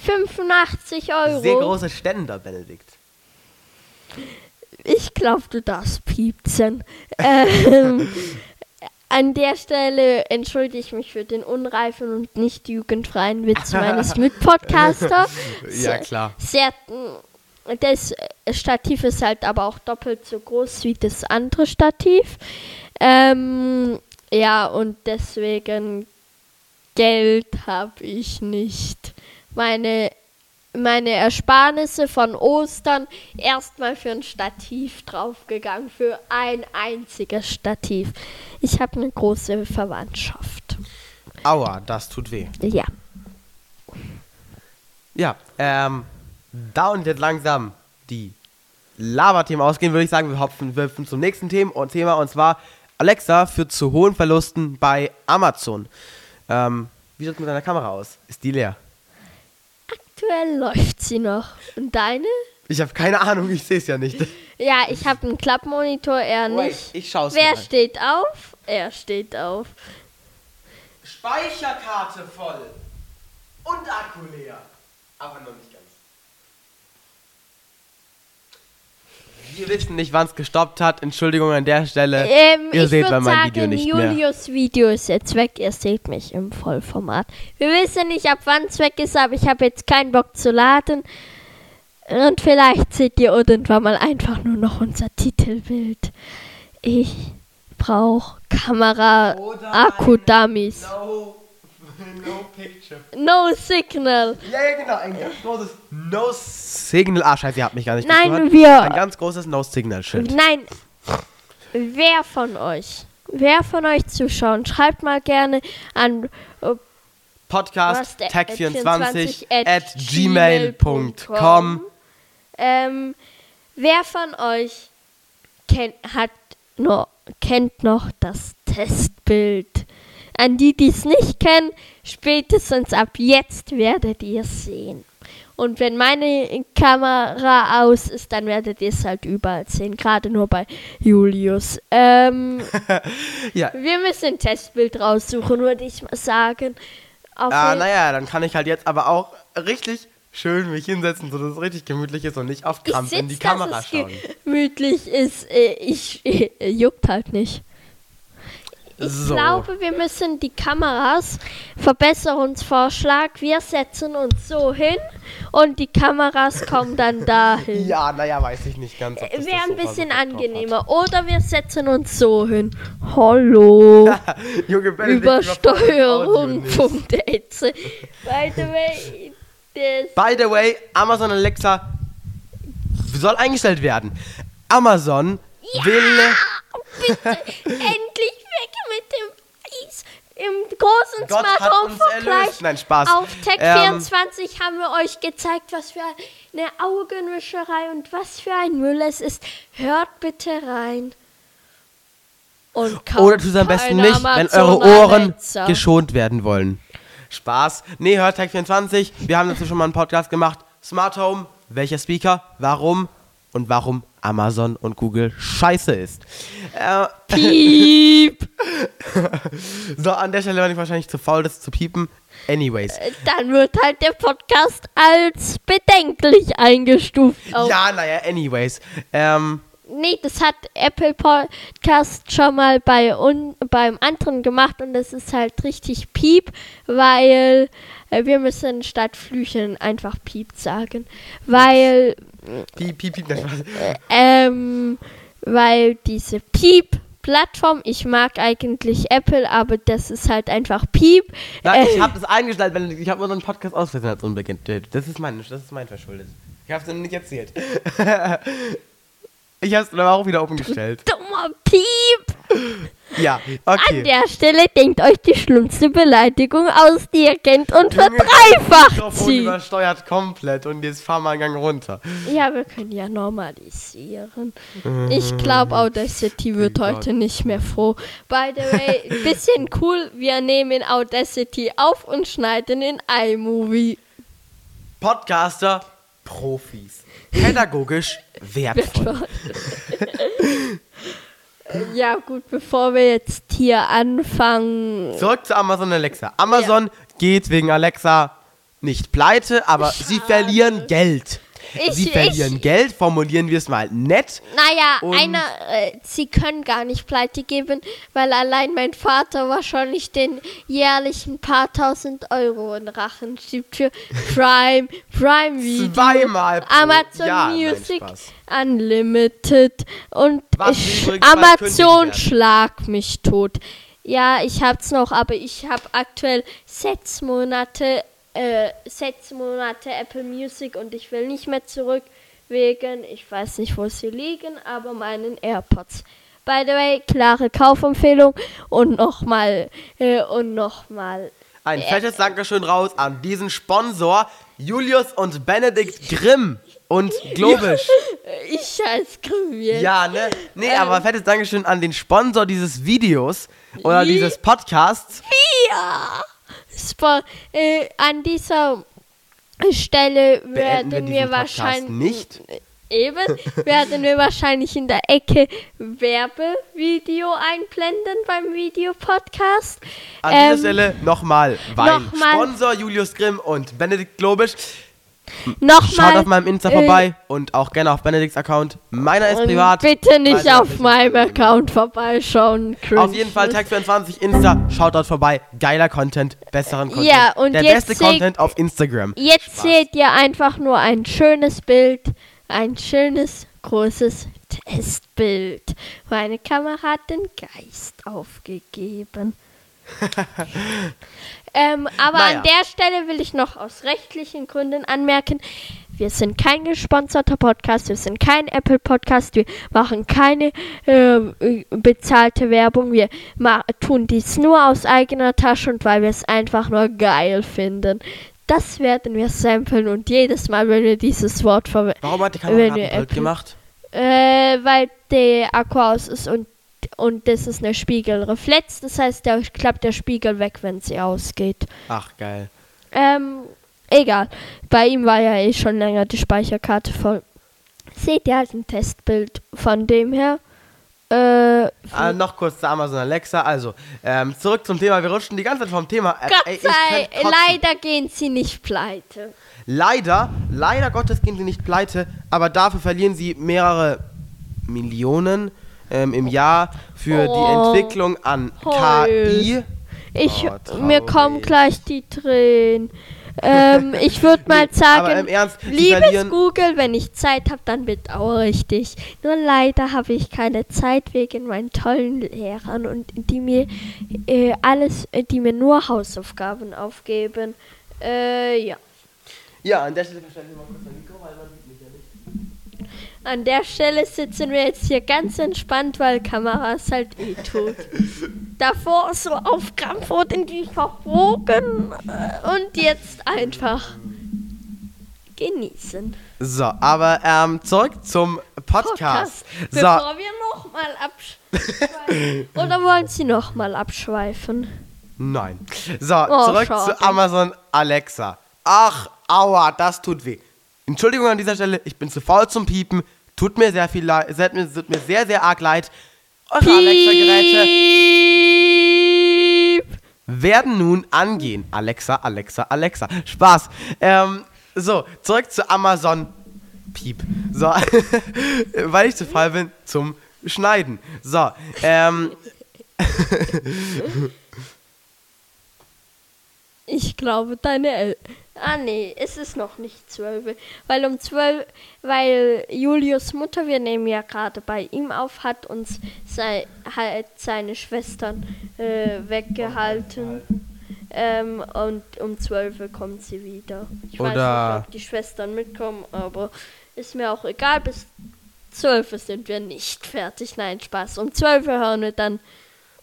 85 Euro. Sehr große Ständer, Benedikt. Ich glaube, du darfst piepsen. ähm, an der Stelle entschuldige ich mich für den unreifen und nicht jugendfreien Witz meines Mitpodcasters. Ja, klar. Sehr, das Stativ ist halt aber auch doppelt so groß wie das andere Stativ. Ähm, ja, und deswegen Geld habe ich nicht. Meine, meine Ersparnisse von Ostern erstmal für ein Stativ draufgegangen, für ein einziges Stativ. Ich habe eine große Verwandtschaft. Aua, das tut weh. Ja. Ja, ähm, da und jetzt langsam die Lava-Themen ausgehen, würde ich sagen, wir hopfen, wir hüpfen zum nächsten Thema und, Thema und zwar Alexa führt zu hohen Verlusten bei Amazon. Ähm, wie sieht es mit deiner Kamera aus? Ist die leer? Aktuell läuft sie noch. Und deine? Ich habe keine Ahnung, ich sehe es ja nicht. Ja, ich habe einen Klappmonitor, er Wait, nicht. ich schaue es Wer mal. steht auf? Er steht auf. Speicherkarte voll und Akku leer. Aber noch nicht Wir wissen nicht, wann es gestoppt hat. Entschuldigung an der Stelle. Ähm, Ihr seht bei meinem Video nicht mehr. Julius Video ist jetzt weg. Ihr seht mich im Vollformat. Wir wissen nicht, ab wann es weg ist, aber ich habe jetzt keinen Bock zu laden. Und vielleicht seht ihr irgendwann mal einfach nur noch unser Titelbild. Ich brauche Kamera, Oder Akku-Dummies. No, no picture. No Signal. Ja, ja, genau. Ein ganz großes No Signal. Ah, scheiße, ihr habt mich gar nicht Nein, gehört. wir- Ein ganz großes No Signal Schild. Nein, wer von euch, wer von euch Zuschauern, schreibt mal gerne an äh, Podcast was der- tech24 at at gmail.com. Ähm, wer von euch kennt, hat noch, kennt noch das Testbild? An die, die es nicht kennen, spätestens ab jetzt werdet ihr es sehen. Und wenn meine Kamera aus ist, dann werdet ihr es halt überall sehen, gerade nur bei Julius. Ähm, Ja. wir müssen ein Testbild raussuchen, würde ich mal sagen. Auf Ah, naja, dann kann ich halt jetzt aber auch richtig schön mich hinsetzen, sodass es richtig gemütlich ist und nicht auf ich Krampf in die sitz, Kamera dass es schauen. gemütlich ist. Äh, Ich, äh, juckt halt nicht. Ich So. glaube, wir müssen die Kameras, Verbesserungsvorschlag, wir setzen uns so hin und die Kameras kommen dann dahin. Ja, naja, weiß ich nicht ganz. Wäre ein bisschen angenehmer. Oder wir setzen uns so hin. Hallo. Junge Benedikt, überfordert Audio Übersteuerung. nicht. Punkt Etze. By the way, das By the way, Amazon Alexa soll eingestellt werden. Amazon will. bitte endlich weg mit dem Eis. Im großen Gott Smart. Nein, Spaß. Auf Ähm, Tech24 haben wir euch gezeigt, was für eine Augenwischerei und was für ein Müll es ist. Hört bitte rein. Und kauft Oder tut es am besten nicht, wenn eure Ohren Alexa. geschont werden wollen. Spaß. Nee, hört Tech24. Wir haben dazu schon mal einen Podcast gemacht. Smart Home, welcher Speaker, warum und warum Amazon und Google scheiße ist. Äh, Piep. so, an der Stelle war ich wahrscheinlich zu faul, das zu piepen. Anyways. Dann wird halt der Podcast als bedenklich eingestuft. Auf Ja, naja, anyways. Ähm, Nee, das hat Apple Podcast schon mal bei un beim anderen gemacht und das ist halt richtig piep, weil äh, wir müssen statt Flüchen einfach piep sagen, weil piep, piep, piep. nein, Spaß. ähm, weil diese piep Plattform, ich mag eigentlich Apple, aber das ist halt einfach piep. Nein, Äh, ich habe das eingestellt, wenn ich habe unseren Podcast aus Versehen als unbeginnt. Das ist mein, das ist mein verschuldet. Ich habe es nicht erzählt. ich habe es aber auch wieder oben gestellt. dummer Piep! Ja, An okay. der Stelle denkt euch die schlimmste Beleidigung aus, die ihr kennt und Junge, verdreifacht Mikrofon sie. übersteuert komplett und jetzt fahren wir einen Gang runter. Ja, wir können ja normalisieren. Ich glaube, Audacity wird Gott. heute nicht mehr froh. By the way, bisschen cool, wir nehmen Audacity auf und schneiden in iMovie. Podcaster, Profis. Pädagogisch wertvoll. ja, gut, bevor wir jetzt hier anfangen. Zurück zu Amazon Alexa. Amazon geht wegen Alexa nicht pleite, aber sie verlieren Geld. Ich- sie verlieren ich- Geld, formulieren wir es mal nett. Naja, einer, äh, sie können gar nicht pleite geben, weil allein mein Vater wahrscheinlich den jährlichen paar tausend Euro in Rachen schiebt für Prime, Prime Video, Zweimal pro Amazon Jahr. Music. Unlimited und ich, Amazon schlag mich tot. Ja, ich hab's noch, aber ich hab aktuell sechs Monate, äh, sechs Monate Apple Music und ich will nicht mehr zurück wegen, ich weiß nicht, wo sie liegen, aber meinen AirPods. By the way, klare Kaufempfehlung und nochmal, äh, und nochmal. Ein fettes Dankeschön raus an diesen Sponsor, Julius und Benedikt Grimm und Globisch. Ich scheiß Grimm Ja, ne? Nee, Ähm. aber fettes Dankeschön an den Sponsor dieses Videos oder Wie? dieses Podcasts. Ja! Äh, an dieser Stelle Beenden werden wir wir, wahrscheinlich nicht. eben werden wir wahrscheinlich in der Ecke Werbevideo einblenden beim Videopodcast. An Ähm, dieser Stelle nochmal, weil nochmal. Sponsor Julius Grimm und Benedikt Globisch Schaut Nochmal. auf meinem Insta äh, vorbei und auch gerne auf Benedikts Account. Meiner ist privat. Bitte nicht auf meinem. Account vorbeischauen. Auf jeden Fall Tag24 Insta, schaut dort vorbei. Geiler Content, besseren Content. Ja, und Der jetzt beste Content auf Instagram. Jetzt Spaß. seht ihr einfach nur ein schönes Bild, ein schönes, großes Testbild. Meine Kamera hat den Geist aufgegeben. ähm, aber Naja. an der Stelle will ich noch aus rechtlichen Gründen anmerken, wir sind kein gesponserter Podcast, wir sind kein Apple Podcast, wir machen keine äh, bezahlte Werbung, wir ma tun dies nur aus eigener Tasche und weil wir es einfach nur geil finden. Das werden wir samplen und jedes Mal, wenn wir dieses Wort verwenden, Warum hat die Kamera gemacht? äh, weil der Akku aus ist und, und das ist eine Spiegelreflex, das heißt, der klappt der Spiegel weg, wenn sie ausgeht. Ach, geil. Ähm, egal. Bei ihm war ja eh schon länger die Speicherkarte voll. Seht ihr halt ein Testbild von dem her? Äh, Ah, noch kurz zu Amazon Alexa. Also, ähm, zurück zum Thema. Wir rutschen die ganze Zeit vom Thema. Äh, Gott sei, leider gehen sie nicht pleite. Leider, leider Gottes gehen sie nicht pleite, aber dafür verlieren sie mehrere Millionen ähm, im Jahr für Oh. die Entwicklung an. KI. Ich, Oh, mir kommen gleich die Tränen. ähm, ich würde mal sagen, Ernst, liebes Google, wenn ich Zeit habe, dann bedauere ich dich. Nur leider habe ich keine Zeit wegen meinen tollen Lehrern und die mir äh, alles, äh, die mir nur Hausaufgaben aufgeben. Äh, ja. Ja, an der Stelle verstelle ich mal kurz mein Mikro, weil man sieht mich ja nicht. An der Stelle sitzen wir jetzt hier ganz entspannt, weil Kameras halt eh tut. Davor so auf Krampf wurden die verbogen äh, und jetzt einfach genießen. So, aber ähm, zurück zum Podcast. So, Bevor wir nochmal abschweifen. Oder wollen Sie nochmal abschweifen? nein. So, Oh, zurück schade. zu Amazon Alexa. Ach, aua, das tut weh. Entschuldigung an dieser Stelle, ich bin zu faul zum Piepen. Tut mir sehr viel leid, tut mir, tut mir sehr, sehr arg leid. Eure Alexa-Geräte werden nun angehen. Alexa, Alexa, Alexa. Spaß. Ähm, so, zurück zu Amazon. Piep. So, weil ich zu faul bin zum Schneiden. So, ähm, Ich glaube, deine El Ah, nee, es ist noch nicht zwölf. Weil um zwölf, weil Julius Mutter, wir nehmen ja gerade bei ihm auf, hat uns sei, halt seine Schwestern äh, weggehalten. Ähm, und um zwölf kommt sie wieder. Ich weiß Oder- nicht, ob die Schwestern mitkommen, aber ist mir auch egal. Bis zwölf sind wir nicht fertig. Nein, Spaß. Um zwölf hören wir dann.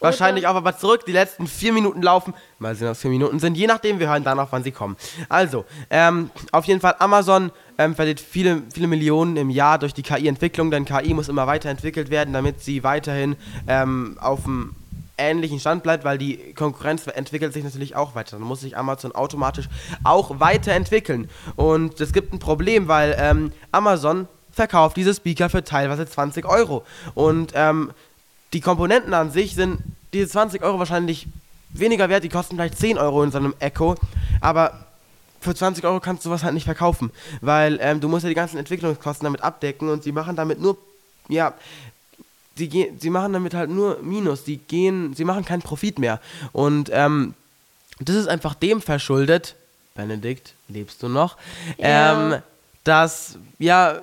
Wahrscheinlich auch aber zurück. Die letzten vier Minuten laufen. Mal sehen, was vier Minuten sind. Je nachdem, wir hören dann auch, wann sie kommen. Also, ähm, auf jeden Fall, Amazon ähm, verliert viele, viele Millionen im Jahr durch die KI-Entwicklung, denn KI muss immer weiterentwickelt werden, damit sie weiterhin ähm, auf dem ähnlichen Stand bleibt, weil die Konkurrenz entwickelt sich natürlich auch weiter. Dann muss sich Amazon automatisch auch weiterentwickeln. Und es gibt ein Problem, weil ähm, Amazon verkauft diese Speaker für teilweise 20 Euro. Und ähm, die Komponenten an sich sind diese 20 Euro wahrscheinlich weniger wert, die kosten vielleicht 10 Euro in so einem Echo, aber für 20 Euro kannst du was halt nicht verkaufen, weil ähm, du musst ja die ganzen Entwicklungskosten damit abdecken und sie machen damit nur, ja, sie, gehen, sie machen damit halt nur Minus, die gehen, sie machen keinen Profit mehr und ähm, das ist einfach dem verschuldet, Benedikt, lebst du noch, Ja. ähm, dass, ja,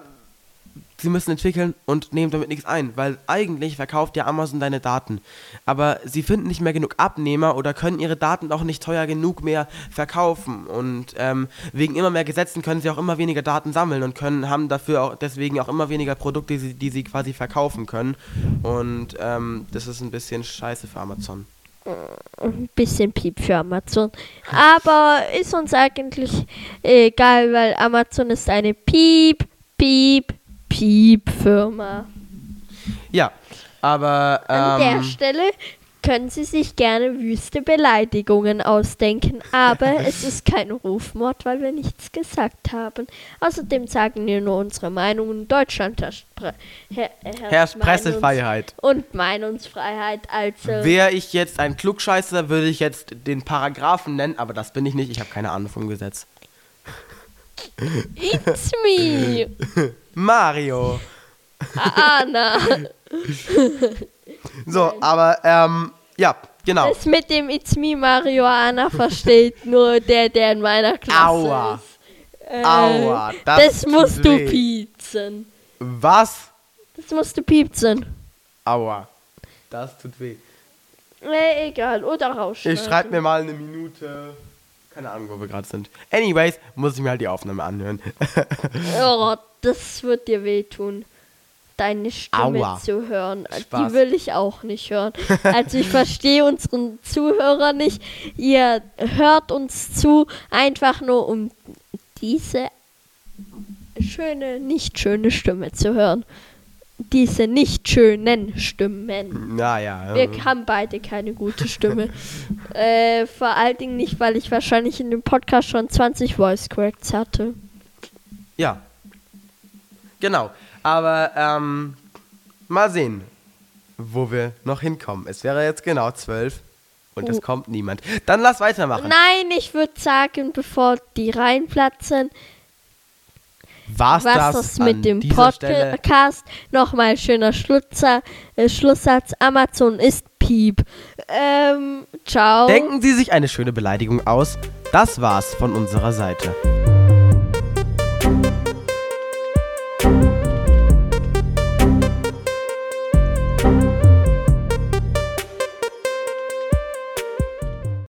sie müssen entwickeln und nehmen damit nichts ein, weil eigentlich verkauft ja Amazon deine Daten. Aber sie finden nicht mehr genug Abnehmer oder können ihre Daten auch nicht teuer genug mehr verkaufen. Und ähm, wegen immer mehr Gesetzen können sie auch immer weniger Daten sammeln und können, haben dafür auch deswegen auch immer weniger Produkte, die sie, die sie quasi verkaufen können. Und ähm, das ist ein bisschen scheiße für Amazon. ein bisschen Piep für Amazon. Aber ist uns eigentlich egal, weil Amazon ist eine Piep, Piep, Piep-Firma. Ja, aber An der ähm, Stelle können Sie sich gerne wüste Beleidigungen ausdenken, aber es ist kein Rufmord, weil wir nichts gesagt haben. Außerdem sagen wir nur unsere Meinung. In Deutschland herrscht, Pre her herrscht Pressefreiheit. Und Meinungsfreiheit, also. Wäre ich jetzt ein Klugscheißer, würde ich jetzt den Paragraphen nennen, aber das bin ich nicht. Ich habe keine Ahnung vom Gesetz. It's me. Mario. Anna. So, aber, ähm, ja, genau. Das mit dem It's me Mario Anna versteht nur der, der in meiner Klasse Aua. ist. Äh, Aua, Das, das musst tut du weh. piezen. Was? Das musst du piepsen. Aua. Das tut weh. Nee, egal. Oder rausschneiden. Ich schreibe mir mal eine Minute. Keine Ahnung, wo wir gerade sind. Anyways, muss ich mir halt die Aufnahme anhören. Oh, das wird dir wehtun. Deine Stimme Aua. zu hören. Spaß. Die will ich auch nicht hören. Also ich verstehe unseren Zuhörer nicht. Ihr hört uns zu, einfach nur um diese schöne, nicht schöne Stimme zu hören. Diese nicht schönen Stimmen. naja. Wir haben beide keine gute Stimme. äh, vor allen Dingen nicht, weil ich wahrscheinlich in dem Podcast schon 20 Voice Cracks hatte. Ja. Genau. Aber, ähm, mal sehen, wo wir noch hinkommen. Es wäre jetzt genau zwölf und es Oh. kommt niemand. Dann lass weitermachen. Nein, ich würde sagen, bevor die reinplatzen, War's was das das an mit dem? Podcast. Nochmal schöner Schlutzer, äh, Schlusssatz. Amazon ist Piep. Ähm, ciao. Denken Sie sich eine schöne Beleidigung aus. Das war's von unserer Seite.